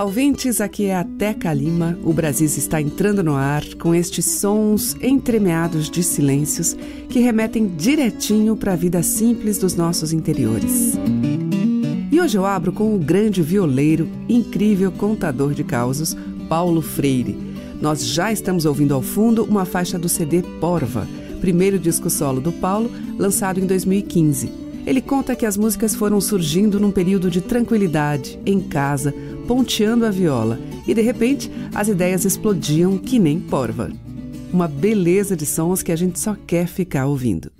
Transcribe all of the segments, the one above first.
Olá, ouvintes, aqui é a Teca Lima. O Brasil está entrando no ar com estes sons entremeados de silêncios que remetem direitinho para a vida simples dos nossos interiores. E hoje eu abro com o grande violeiro, incrível contador de causos, Paulo Freire. Nós já estamos ouvindo ao fundo uma faixa do CD Porva, primeiro disco solo do Paulo, lançado em 2015. Ele conta que as músicas foram surgindo num período de tranquilidade, em casa, ponteando a viola, e de repente as ideias explodiam que nem porva. Uma beleza de sons que a gente só quer ficar ouvindo.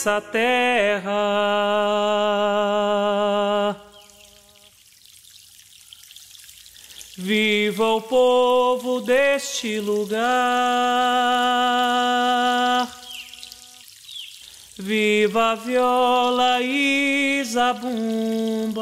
Dessa terra. Viva o povo deste lugar. Viva a viola e zabumba.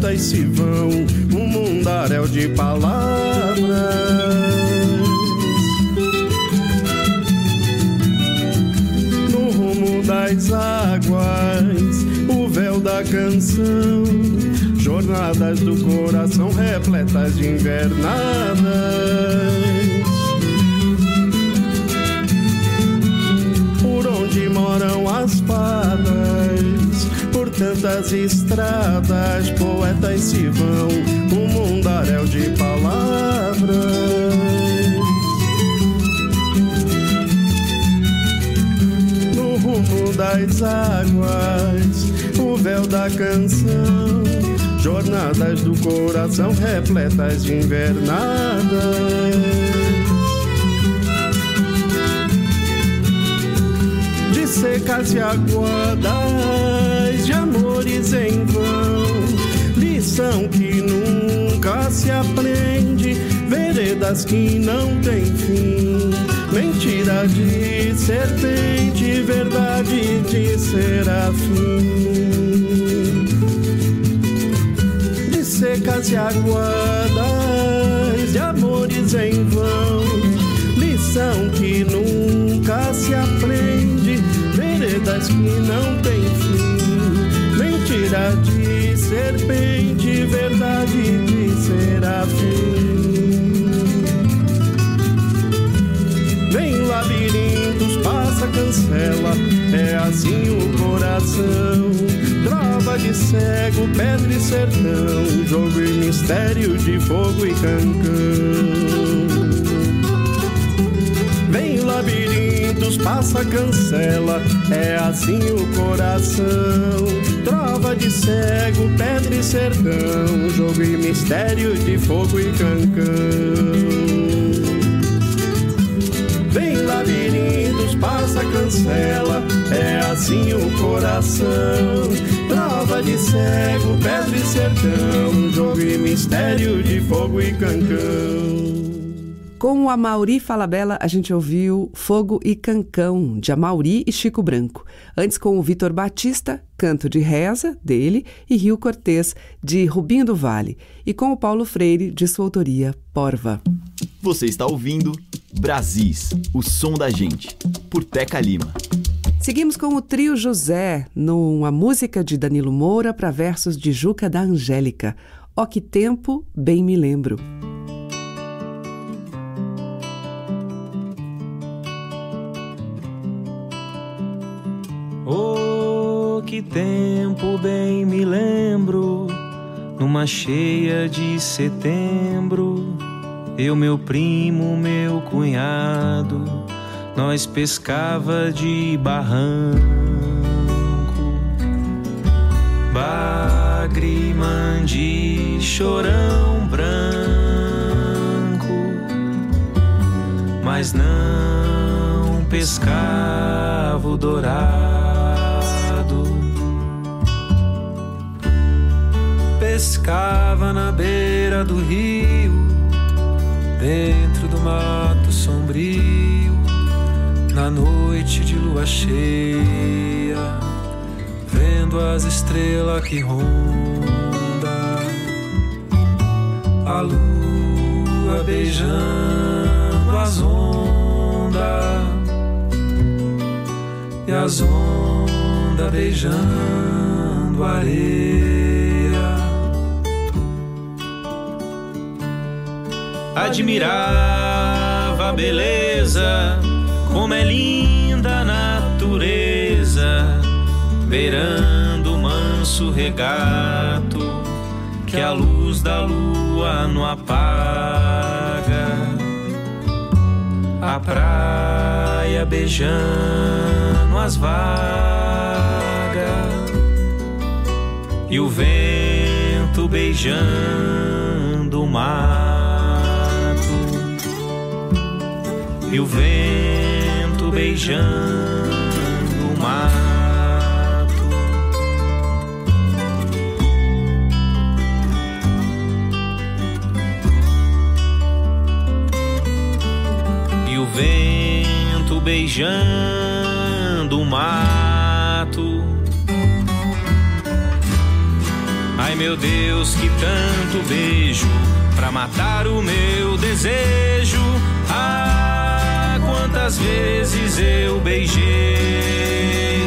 Se vão um As estradas, poetas se vão, um mundaréu de palavras. No rumo das águas, o véu da canção, jornadas do coração repletas de invernadas. secas e aguadas amores em vão. Lição que nunca se aprende, veredas que não têm fim. Mentira de serpente, verdade de serafim. De secas e aguadas de amores em vão. Lição que nunca se aprende veredas que não. De serpente, verdade de serafim. Vem labirintos, passa, cancela, é assim o coração. Trova de cego, pedra e sertão, jogo e mistério de fogo e cancão. Labirintos, passa, cancela, é assim o coração. Trova de cego, pedra e sertão, jogo e mistério de fogo e cancão. Vem labirintos, passa, cancela, é assim o coração. Trova de cego, pedra e sertão, jogo e mistério de fogo e cancão. Com o Amauri Falabella, a gente ouviu Fogo e Cancão, de Amauri e Chico Branco. Antes, com o Vitor Batista, Canto de Reza, dele, e Rio Cortês, de Rubinho do Vale. E com o Paulo Freire, de sua autoria, Porva. Você está ouvindo Brasis, o som da gente, por Teca Lima. Seguimos com o trio José, numa música de Danilo Moura para versos de Juca da Angélica. Ó que tempo, bem me lembro. Oh, que tempo bem me lembro, numa cheia de setembro, eu, meu primo, meu cunhado, nós pescava de barranco, bagre, mandi, chorão branco, mas não pescava o dourado. Pescava na beira do rio, dentro do mato sombrio, na noite de lua cheia, vendo as estrelas que ronda, a lua beijando as ondas e as ondas beijando a areia. Admirava a beleza, como é linda a natureza, beirando o manso regato que a luz da lua não apaga. A praia beijando as vagas e o vento beijando o mar. E o vento beijando o mato. E o vento beijando o mato. Ai meu Deus, que tanto beijo pra matar o meu desejo. Ai, quantas vezes eu beijei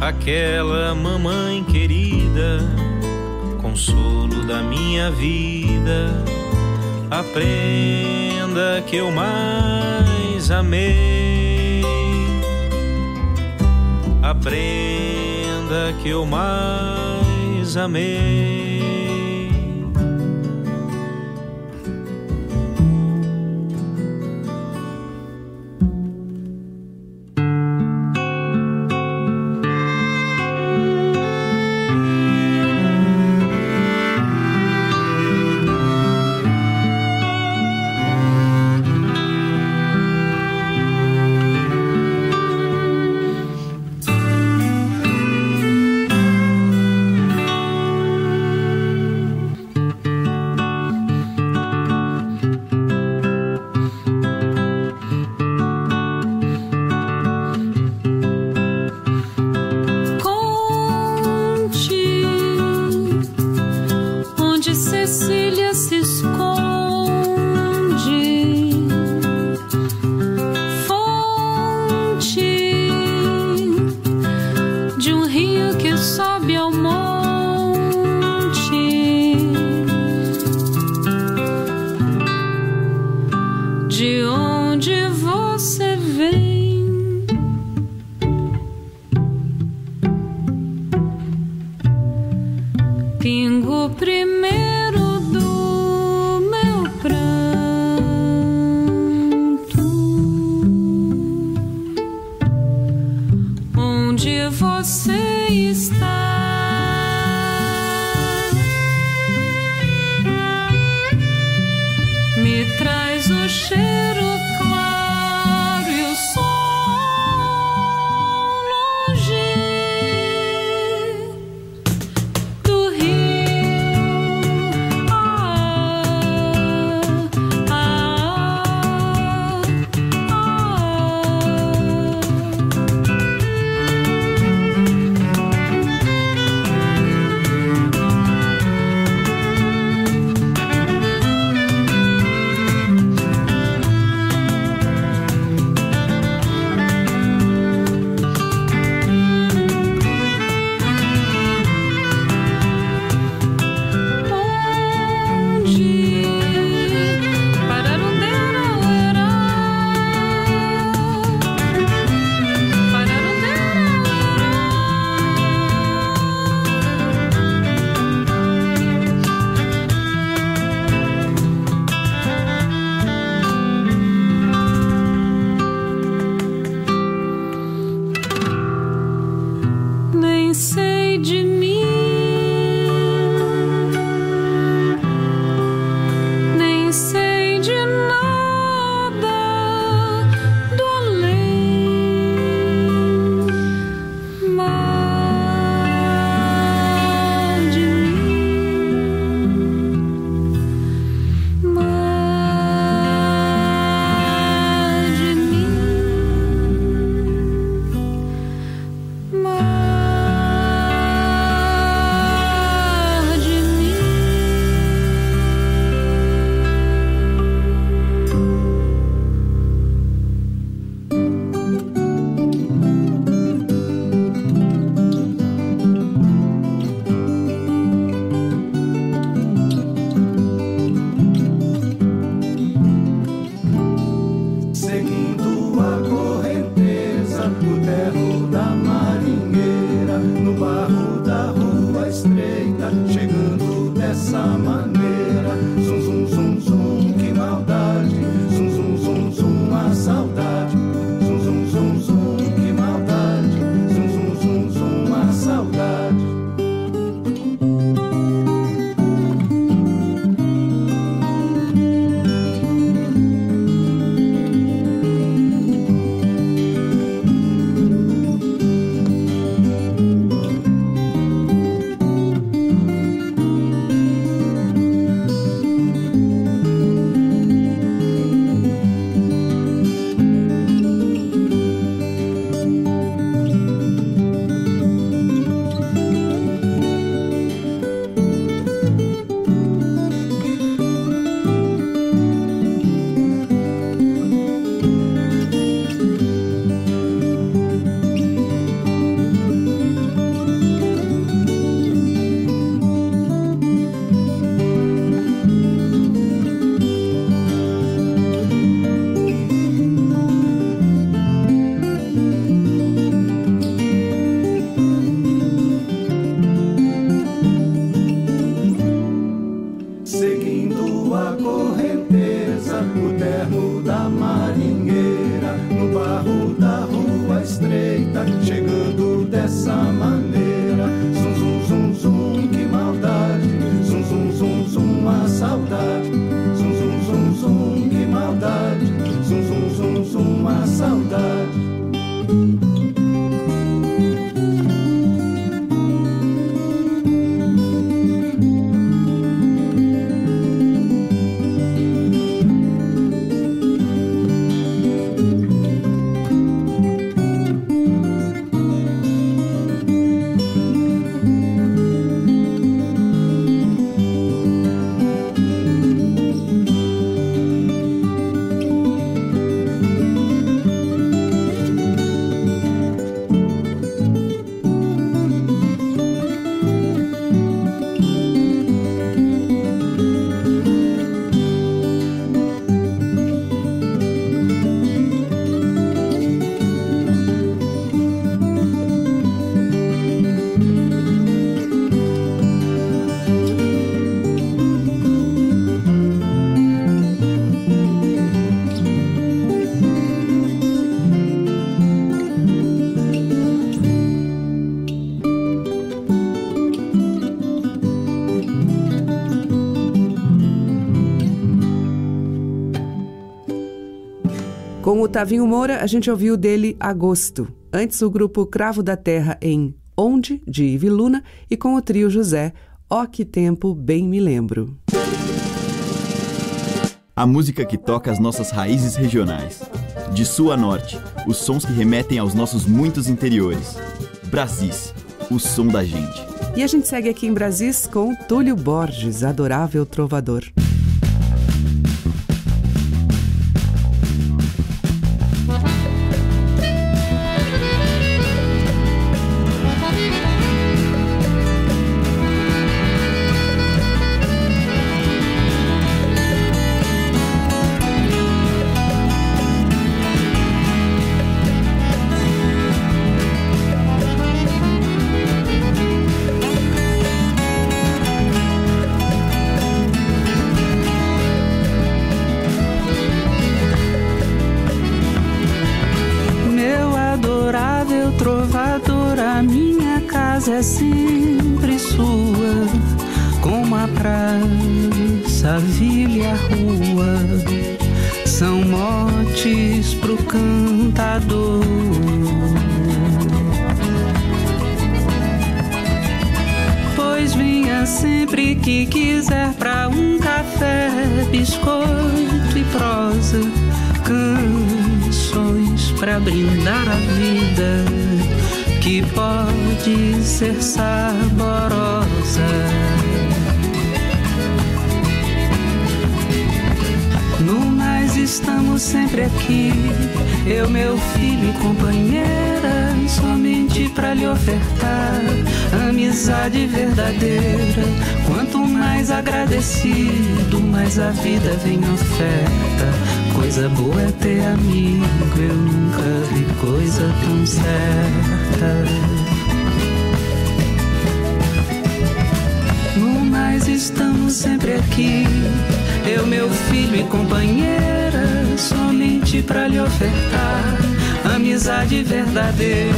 aquela mamãe querida, consolo da minha vida, a prenda que eu mais amei, a prenda vida que eu mais amei. Com o Tavinho Moura, a gente ouviu dele Agosto. Antes, o grupo Cravo da Terra em Onde, de Ivi Luna, e com o trio José, Ó Que Tempo Bem Me Lembro. A música que toca as nossas raízes regionais. De sul a norte, os sons que remetem aos nossos muitos interiores. Brasis, o som da gente. E a gente segue aqui em Brasis com Túlio Borges, adorável trovador. Brindar a vida que pode ser saborosa. No mais estamos sempre aqui, eu, meu filho e companheira, somente pra lhe ofertar amizade verdadeira. Quanto mais agradecido, mais a vida vem oferta. Coisa boa é ter amigo, eu nunca vi coisa tão certa. No mais estamos sempre aqui, eu, meu filho e companheira, somente pra lhe ofertar amizade verdadeira.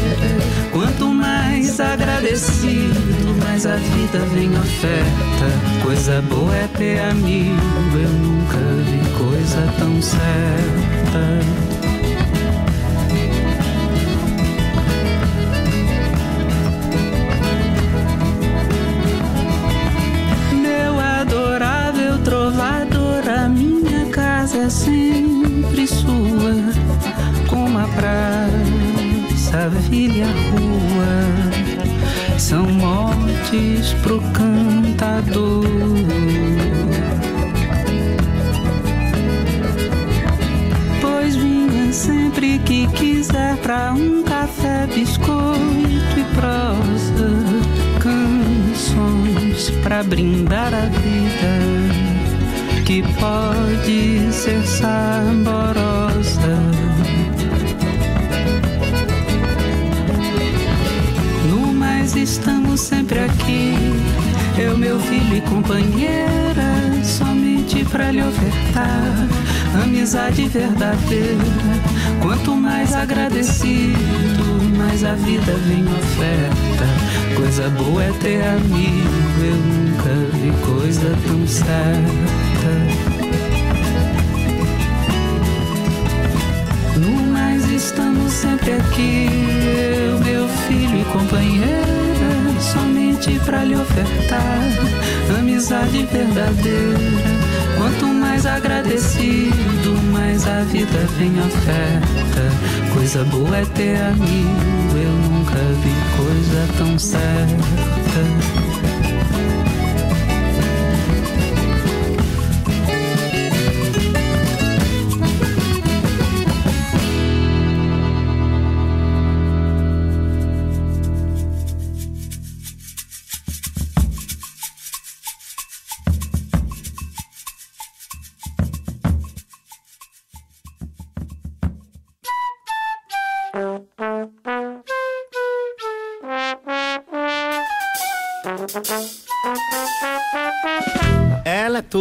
Quanto mais agradecido, mais a vida vem oferta. Coisa boa é ter amigo, eu nunca vi coisa tão certa. Meu adorável trovador, a minha casa é sempre sua, como a praça, a vila e a rua são mortes pro cantador. Quiser pra um café, biscoito e prosa, canções pra brindar a vida que pode ser saborosa. No mais estamos sempre aqui, eu, meu filho e companheira, somente pra lhe ofertar amizade verdadeira. Quanto mais agradecido, mais a vida vem oferta. Coisa boa é ter amigo, eu nunca vi coisa tão certa. No mais estamos sempre aqui, eu, meu filho e companheira, somente pra lhe ofertar amizade verdadeira. Mais agradecido, mais a vida vem oferta. Coisa boa é ter amigo, eu nunca vi coisa tão certa.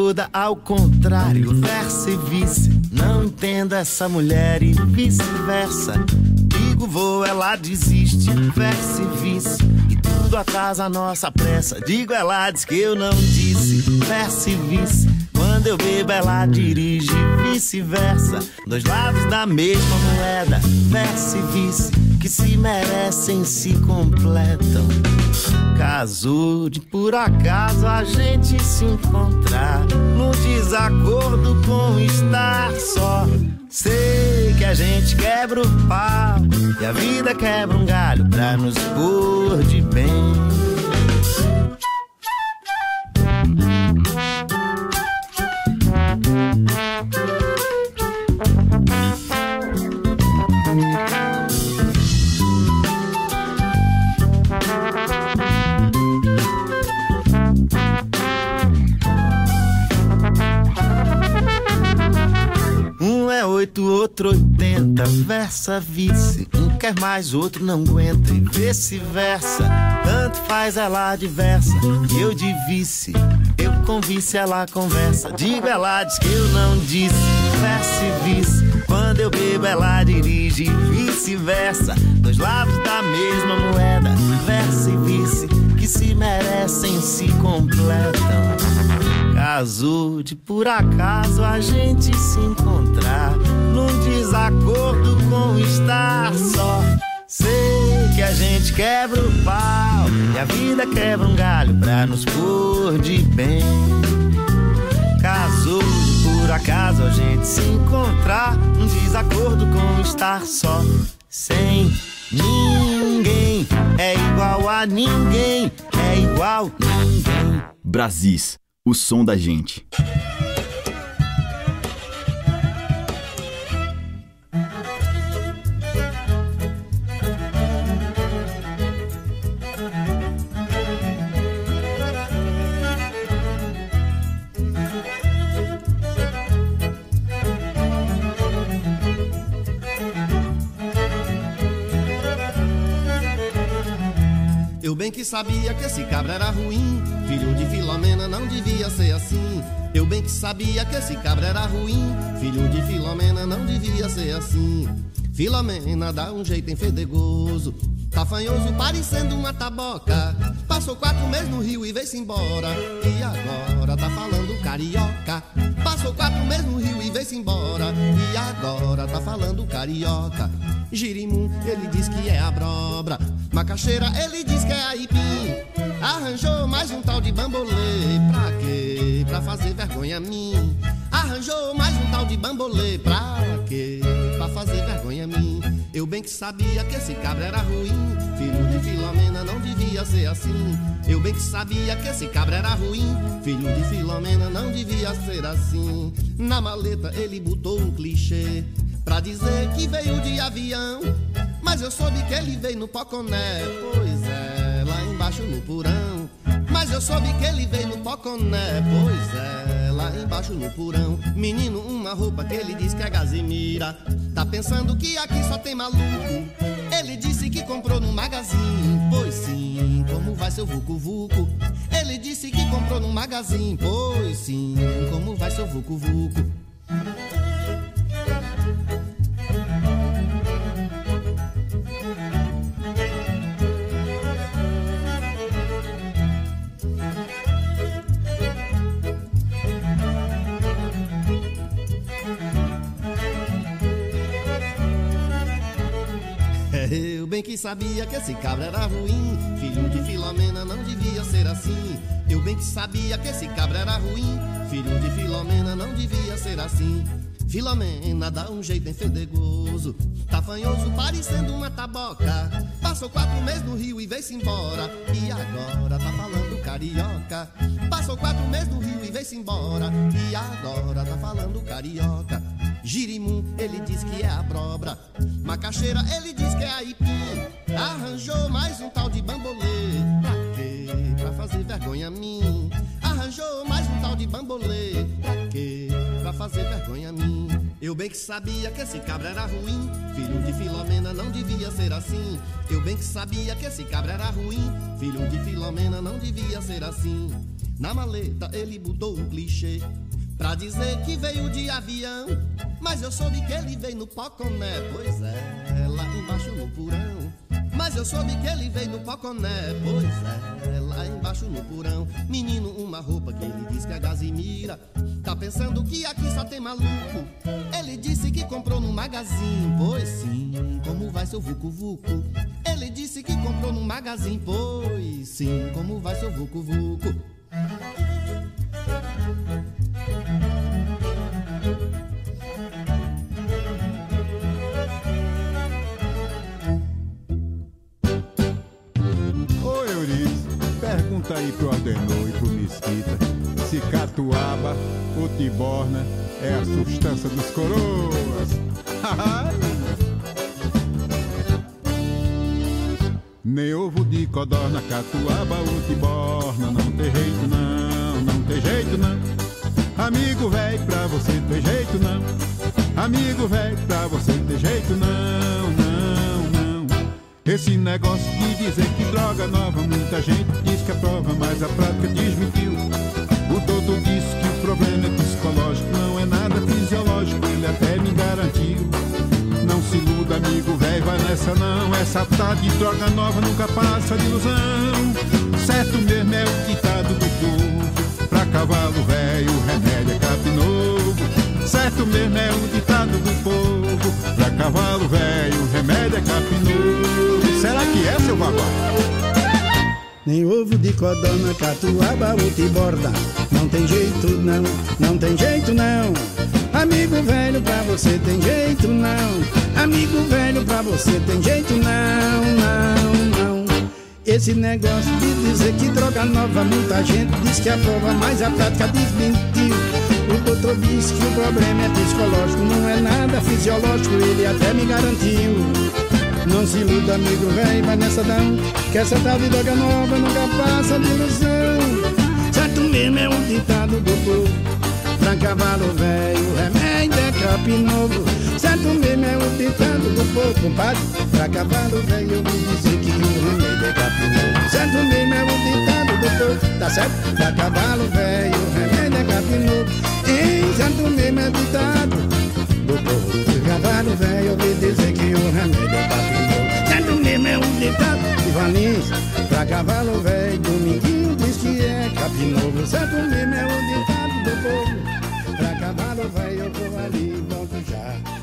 Toda ao contrário, verso e vice. Não entendo essa mulher e vice-versa. Digo vou, ela desiste, verso e vice. E tudo atrasa a nossa pressa. Digo, ela diz que eu não disse, verso e vice. Quando eu bebo, ela dirige, vice-versa. Dois lados da mesma moeda, verso e vice. Que se merecem, se completam. Casou de por acaso a gente se encontrar no desacordo com estar só. Sei que a gente quebra o pau e a vida quebra um galho pra nos pôr de bem. Outro oitenta, versa vice. Um quer mais, outro não aguenta e vice-versa. Tanto faz ela diversa, eu de vice. Eu com vice, ela conversa. Digo, ela diz que eu não disse, versa e vice. Quando eu bebo, ela dirige, vice-versa. Dois lados da mesma moeda, versa e vice. Que se merecem, se completam. Casou de por acaso a gente se encontrar num desacordo com estar só. Sei que a gente quebra o pau e a vida quebra um galho pra nos pôr de bem. Casou por acaso a gente se encontrar num desacordo com estar só. Sem ninguém é igual a ninguém, é igual ninguém. Brasis, o som da gente. Que sabia que esse cabra era ruim, filho de Filomena não devia ser assim. Eu bem que sabia que esse cabra era ruim, filho de Filomena não devia ser assim. Filomena dá um jeito enfedegoso, tafanhoso parecendo uma taboca. Passou quatro meses no Rio e veio-se embora, e agora tá falando carioca. Passou quatro meses no Rio e veio-se embora, e agora tá falando carioca. Girimum, ele diz que é abóbora. Macaxeira, ele diz que é aipim. Arranjou mais um tal de bambolê. Pra quê? Pra fazer vergonha a mim. Arranjou mais um tal de bambolê. Pra quê? Pra fazer vergonha a mim. Eu bem que sabia que esse cabra era ruim. Filho de Filomena não devia ser assim. Eu bem que sabia que esse cabra era ruim. Filho de Filomena não devia ser assim. Na maleta ele botou um clichê. Pra dizer que veio de avião Mas eu soube que ele veio no Poconé Pois é, lá embaixo no porão Mas eu soube que ele veio no Poconé Pois é, lá embaixo no porão Menino, uma roupa que ele diz que é gazimira Tá pensando que aqui só tem maluco. Ele disse que comprou no magazine. Pois sim, como vai seu vucu vucu? Ele disse que comprou no magazine. Pois sim, como vai seu vucu bem que sabia que esse cabra era ruim. Filho de Filomena não devia ser assim. Eu bem que sabia que esse cabra era ruim. Filho de Filomena não devia ser assim. Filomena dá um jeito enfedegoso, tafanhoso, parecendo uma taboca. Passou quatro meses no Rio e veio-se embora. E agora tá falando carioca. Passou quatro meses no Rio e veio-se embora. E agora tá falando carioca. Girimum, ele diz que é a brobra. Macaxeira, ele diz que é a ipim. Arranjou mais um tal de bambolê. Pra quê? Pra fazer vergonha a mim. Arranjou mais um tal de bambolê. Pra quê? Pra fazer vergonha a mim. Eu bem que sabia que esse cabra era ruim. Filho de Filomena não devia ser assim. Eu bem que sabia que esse cabra era ruim. Filho de Filomena não devia ser assim. Na maleta ele mudou um clichê. Pra dizer que veio de avião. Mas eu soube que ele veio no Poconé. Pois é, lá embaixo no porão. Mas eu soube que ele veio no Poconé. Pois é, lá embaixo no porão. Menino, uma roupa que ele diz que é Gazimira. Tá pensando que aqui só tem maluco. Ele disse que comprou no magazine. Pois sim, como vai seu Vucu Vucu? Ele disse que comprou no magazine. Pois sim, como vai seu Vucu Eurice, pergunta aí pro Adenor e pro Mesquita se catuaba ou tiborna é a substância dos coroas. Nem ovo de codorna, catuaba ou tiborna, não tem jeito não, não tem jeito não. Amigo velho, pra você ter jeito não. Amigo velho, pra você ter jeito não, não. Esse negócio de dizer que droga nova, muita gente diz que é prova, mas a prática desmentiu. O doutor disse que o problema é psicológico, não é nada fisiológico, ele até me garantiu. Não se iluda, amigo velho, vai nessa não. Essa tá de droga nova nunca passa de ilusão. Certo mesmo é o ditado do povo. Pra cavalo velho, remédio. Certo mesmo é o ditado do povo. Pra cavalo velho, remédio é capim novo. Será que é, seu babaca? Nem ovo de codorna, catuaba ou tiborda Não tem jeito não, não tem jeito não Amigo velho, pra você tem jeito não Amigo velho, pra você tem jeito não, não, não Esse negócio de dizer que droga nova Muita gente diz que aprova, mas a prática desmentiu Disse que o problema é psicológico Não é nada fisiológico, ele até me garantiu. Não se iluda, amigo velho, vai nessa não Que essa tal de droga nova nunca passa de ilusão. Certo mesmo é um ditado do povo Pra cavalo velho, remédio é capim novo. Certo mesmo é um ditado do povo, compadre Pra cavalo velho, eu vou dizer que o remédio é capim novo. Certo mesmo é um ditado do povo, tá certo? Pra cavalo velho, remédio é capim novo Hein, certo mesmo é ditado do povo Cavalo velho, ouvi dizer que o remédio é novo Certo mesmo é um ditado de Valins Pra cavalo velho, dominguinho diz que é capim novo Certo mesmo é um ditado do povo Pra cavalo velho, eu vou ali volto já.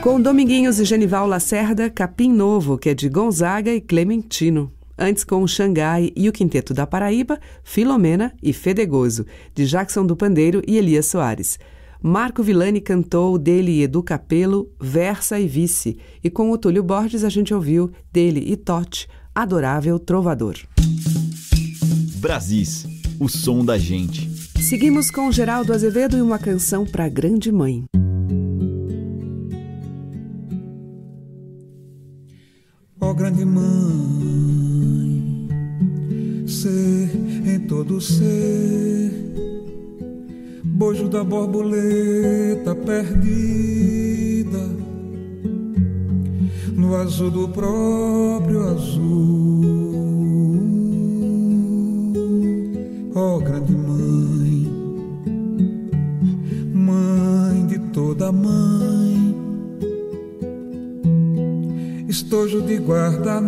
Com Dominguinhos e Genival Lacerda, Capim Novo, que é de Gonzaga e Clementino. Antes com o Xangai e o Quinteto da Paraíba, Filomena e Fedegoso, de Jackson do Pandeiro e Elias Soares. Marco Villani cantou dele e Edu Capelo, Versa e Vice, e com o Túlio Borges a gente ouviu dele e Tote, Adorável Trovador. Brasis, o som da gente. Seguimos com Geraldo Azevedo e uma canção para grande mãe. Ó oh, grande mãe, ser em todo ser, bojo da borboleta perdida, no azul do próprio azul. Oh, grande mãe, mãe de toda mãe estojo de guarda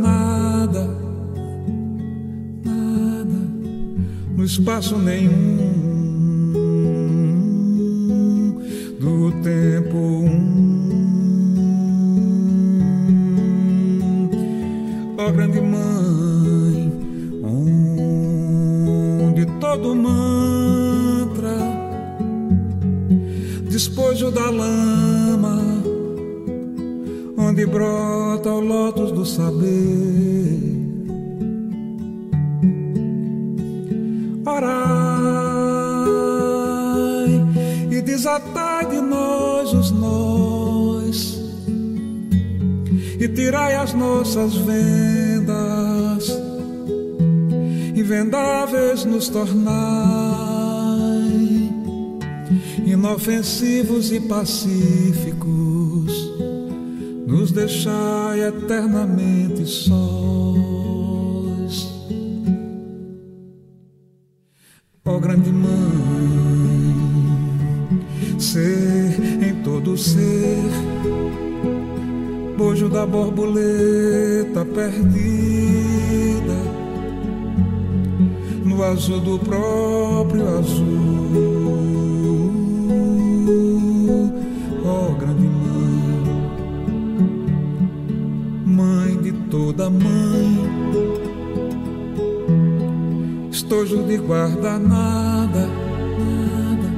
no espaço nenhum do tempo um. Ó oh, grande mãe, onde todo mantra despojo da lama, onde brota o lótus do saber e tirai as nossas vendas vendáveis nos tornai, inofensivos e pacíficos, nos deixai eternamente sós. Ó grande mãe, ser em todo ser, bojo da borboleta perdida azul do próprio azul. Ó oh, grande mãe, mãe de toda mãe, estojo de guarda nada, nada,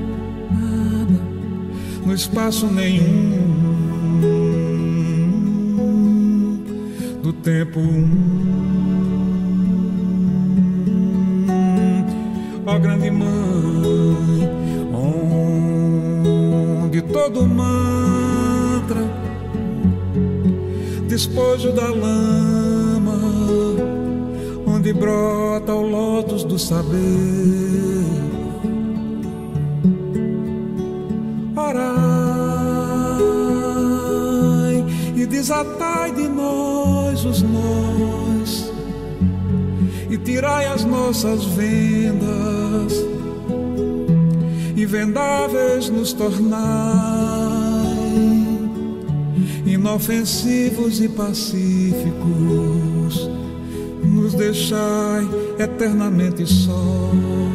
nada, no espaço nenhum tempo. ó grande mãe, onde todo mantra, despojo da lama, onde brota o lótus do saber. Desatai de nós os nós e tirai as nossas vendas e vendáveis nos tornai inofensivos e pacíficos nos deixai eternamente sós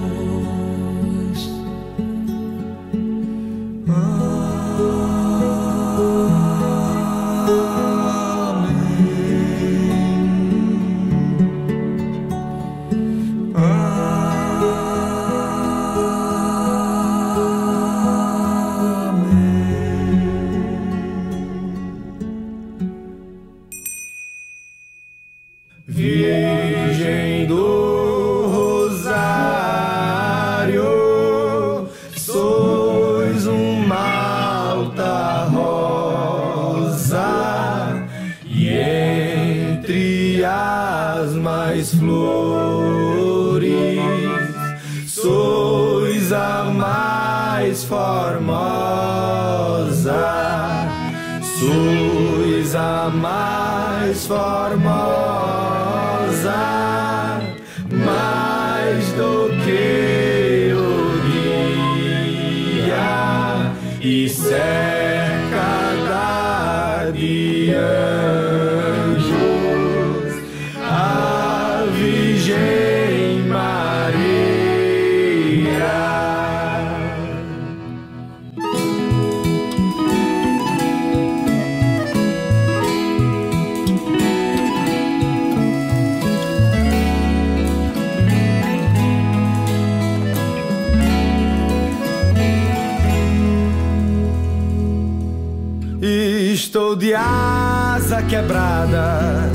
quebrada,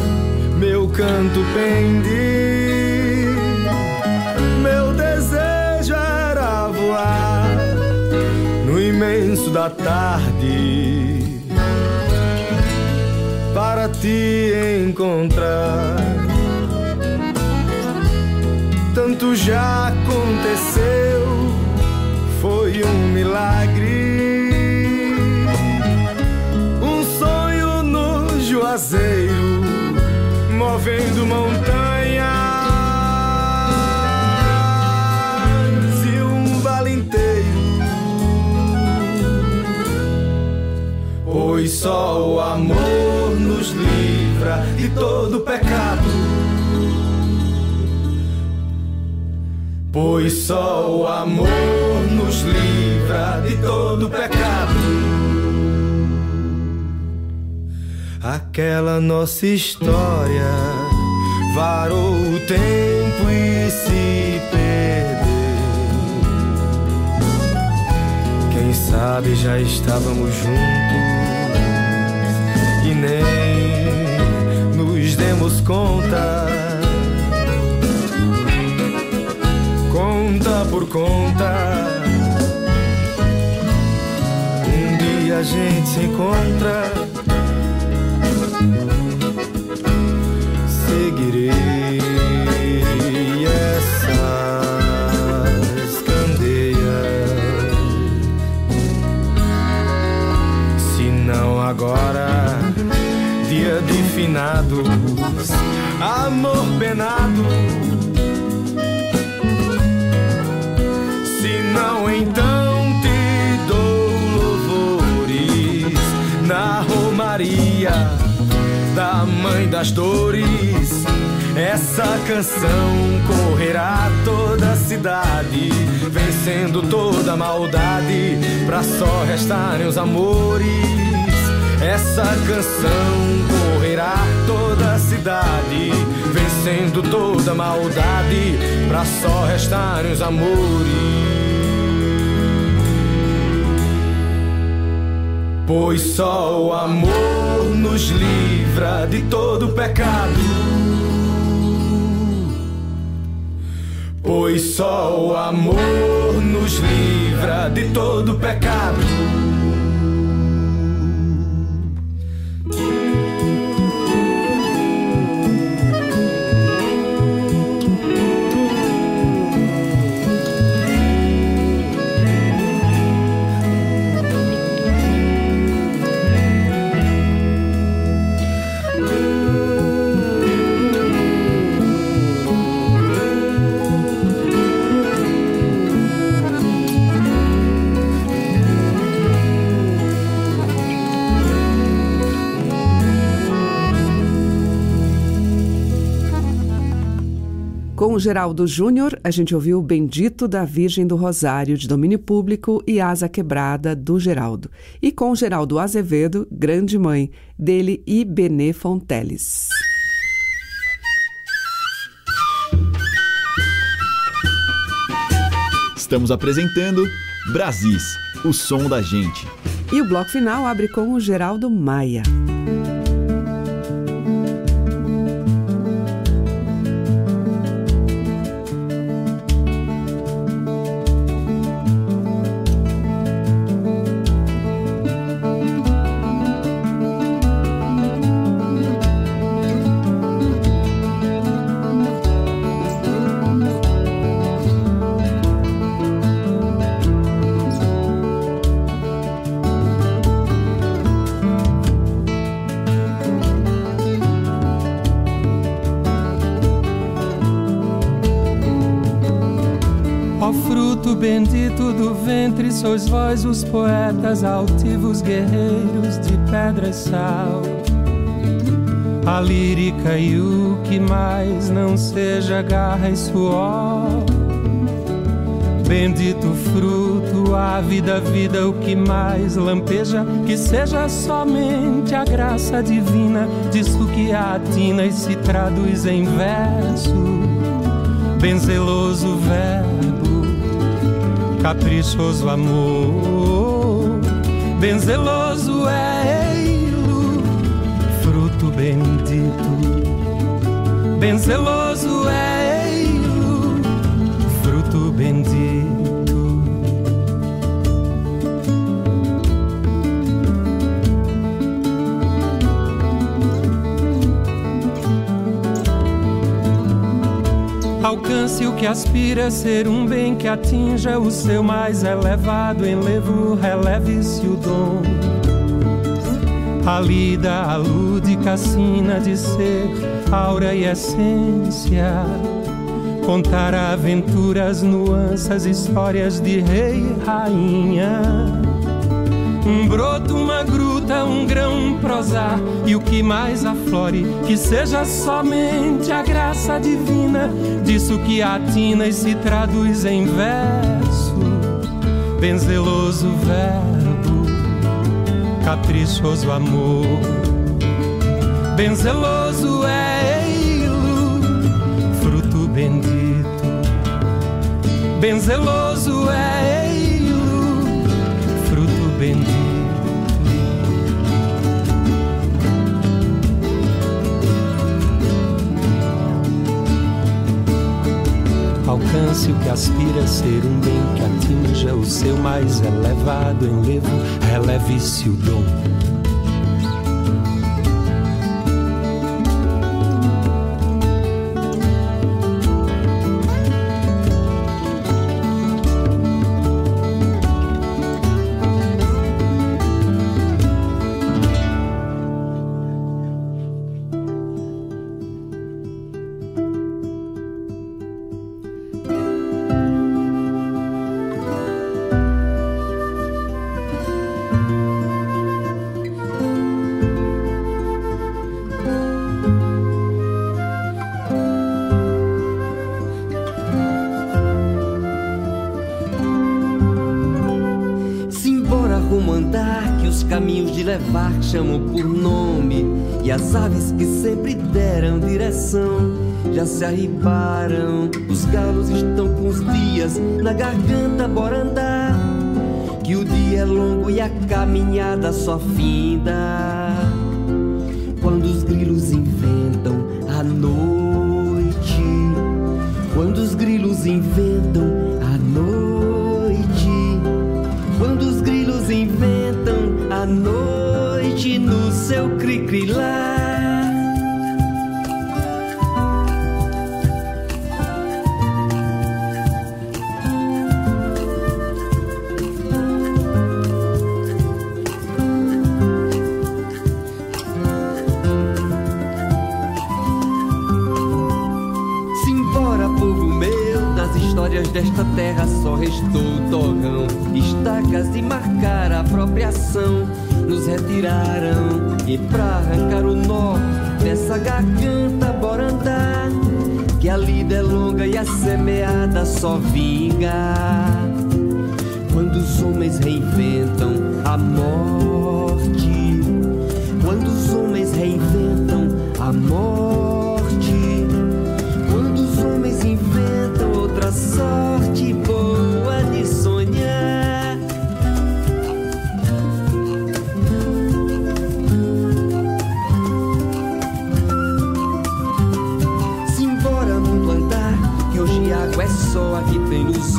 meu canto pende. Meu desejo era voar no imenso da tarde para te encontrar. Tanto já aconteceu, foi um milagre juazeiro movendo montanhas e um vale inteiro. Pois só o amor nos livra de todo pecado. Pois só o amor nos livra de todo pecado. Aquela nossa história varou o tempo e se perdeu. Quem sabe já estávamos juntos e nem nos demos conta. Conta por conta. Um dia a gente se encontra Seguirei essas candeias. Se não agora, dia de finados, amor penado. Se não, então te dou louvores na Romaria da Mãe das Dores. Essa canção correrá toda a cidade, vencendo toda a maldade, pra só restarem os amores. Essa canção correrá toda a cidade, vencendo toda a maldade, pra só restarem os amores. Pois só o amor nos livra de todo pecado. Pois só o amor nos livra de todo pecado. Com o Geraldo Júnior, a gente ouviu Bendito da Virgem do Rosário, de domínio público, e Asa Quebrada, do Geraldo. E com o Geraldo Azevedo, Grande Mãe, dele e Benê Fonteles. Estamos apresentando Brasis, o som da gente. E o bloco final abre com o Geraldo Maia. Bendito do ventre, sois vós os poetas altivos guerreiros de pedra e sal. A lírica e o que mais não seja garra e suor. Bendito fruto, a vida, vida, o que mais lampeja, que seja somente a graça divina, disso que atina e se traduz em verso. Bem zeloso verbo, caprichoso amor, bem zeloso é ele, fruto bendito, bem zeloso é Alcance o que aspira a ser um bem que atinja o seu mais elevado enlevo, releve-se o dom. A lida, a lúdica sina de ser, aura e essência. Contar aventuras, nuances, histórias de rei e rainha. Um broto, uma gruta, um grão, prosar e o que mais aflore, que seja somente a graça divina disso que atina e se traduz em verso. Bem zeloso verbo, caprichoso amor. Bem zeloso é ele, fruto bendito. Bem zeloso é ele, fruto alcance o que aspira a ser um bem que atinja o seu mais elevado enlevo, releve-se o dom. Chamam por nome e as aves que sempre deram direção já se arribaram. Os galos estão com os dias na garganta, bora andar. Que o dia é longo e a caminhada só finda.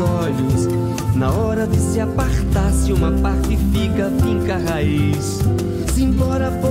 Olhos. Na hora de se apartar, se uma parte fica, finca a raiz. Simbora, povo meu,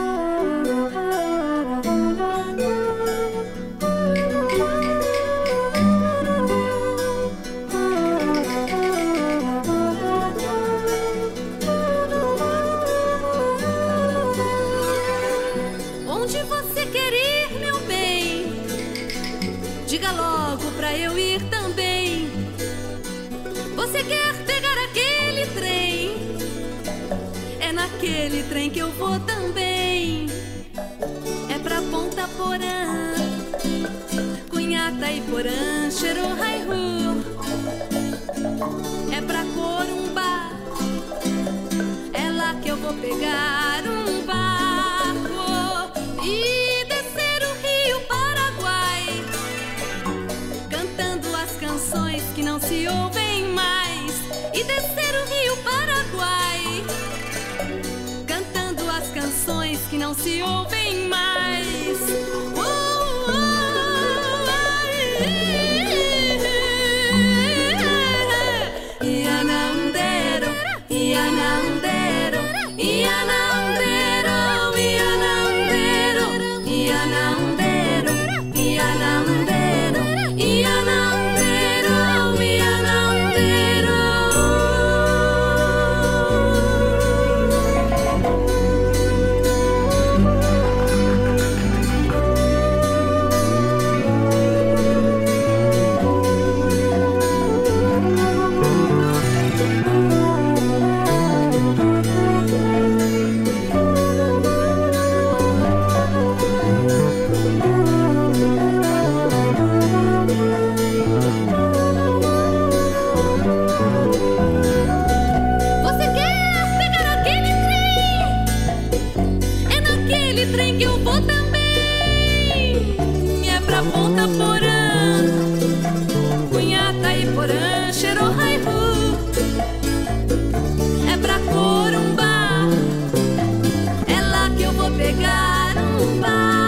naquele trem que eu vou também. É pra Ponta Porã, Cunhata e Porã, Xerohaihu. É pra Corumbá, é lá que eu vou pegar um barco e descer o rio Paraguai, cantando as canções que não se ouvem. se ouvir. pegar um bar.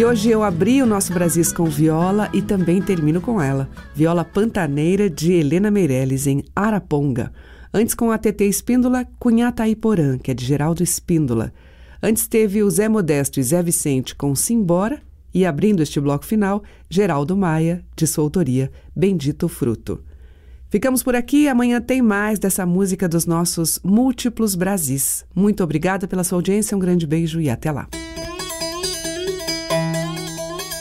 E hoje eu abri o nosso Brasis com viola e também termino com ela. Viola Pantaneira de Helena Meirelles, em Araponga. Antes com a TT Espíndola, Cunhata Iporã, que é de Geraldo Espíndola. Antes teve o Zé Modesto e Zé Vicente com Simbora. E abrindo este bloco final, Geraldo Maia, de sua autoria, Bendito Fruto. Ficamos por aqui. Amanhã tem mais dessa música dos nossos múltiplos Brasis. Muito obrigada pela sua audiência, um grande beijo e até lá.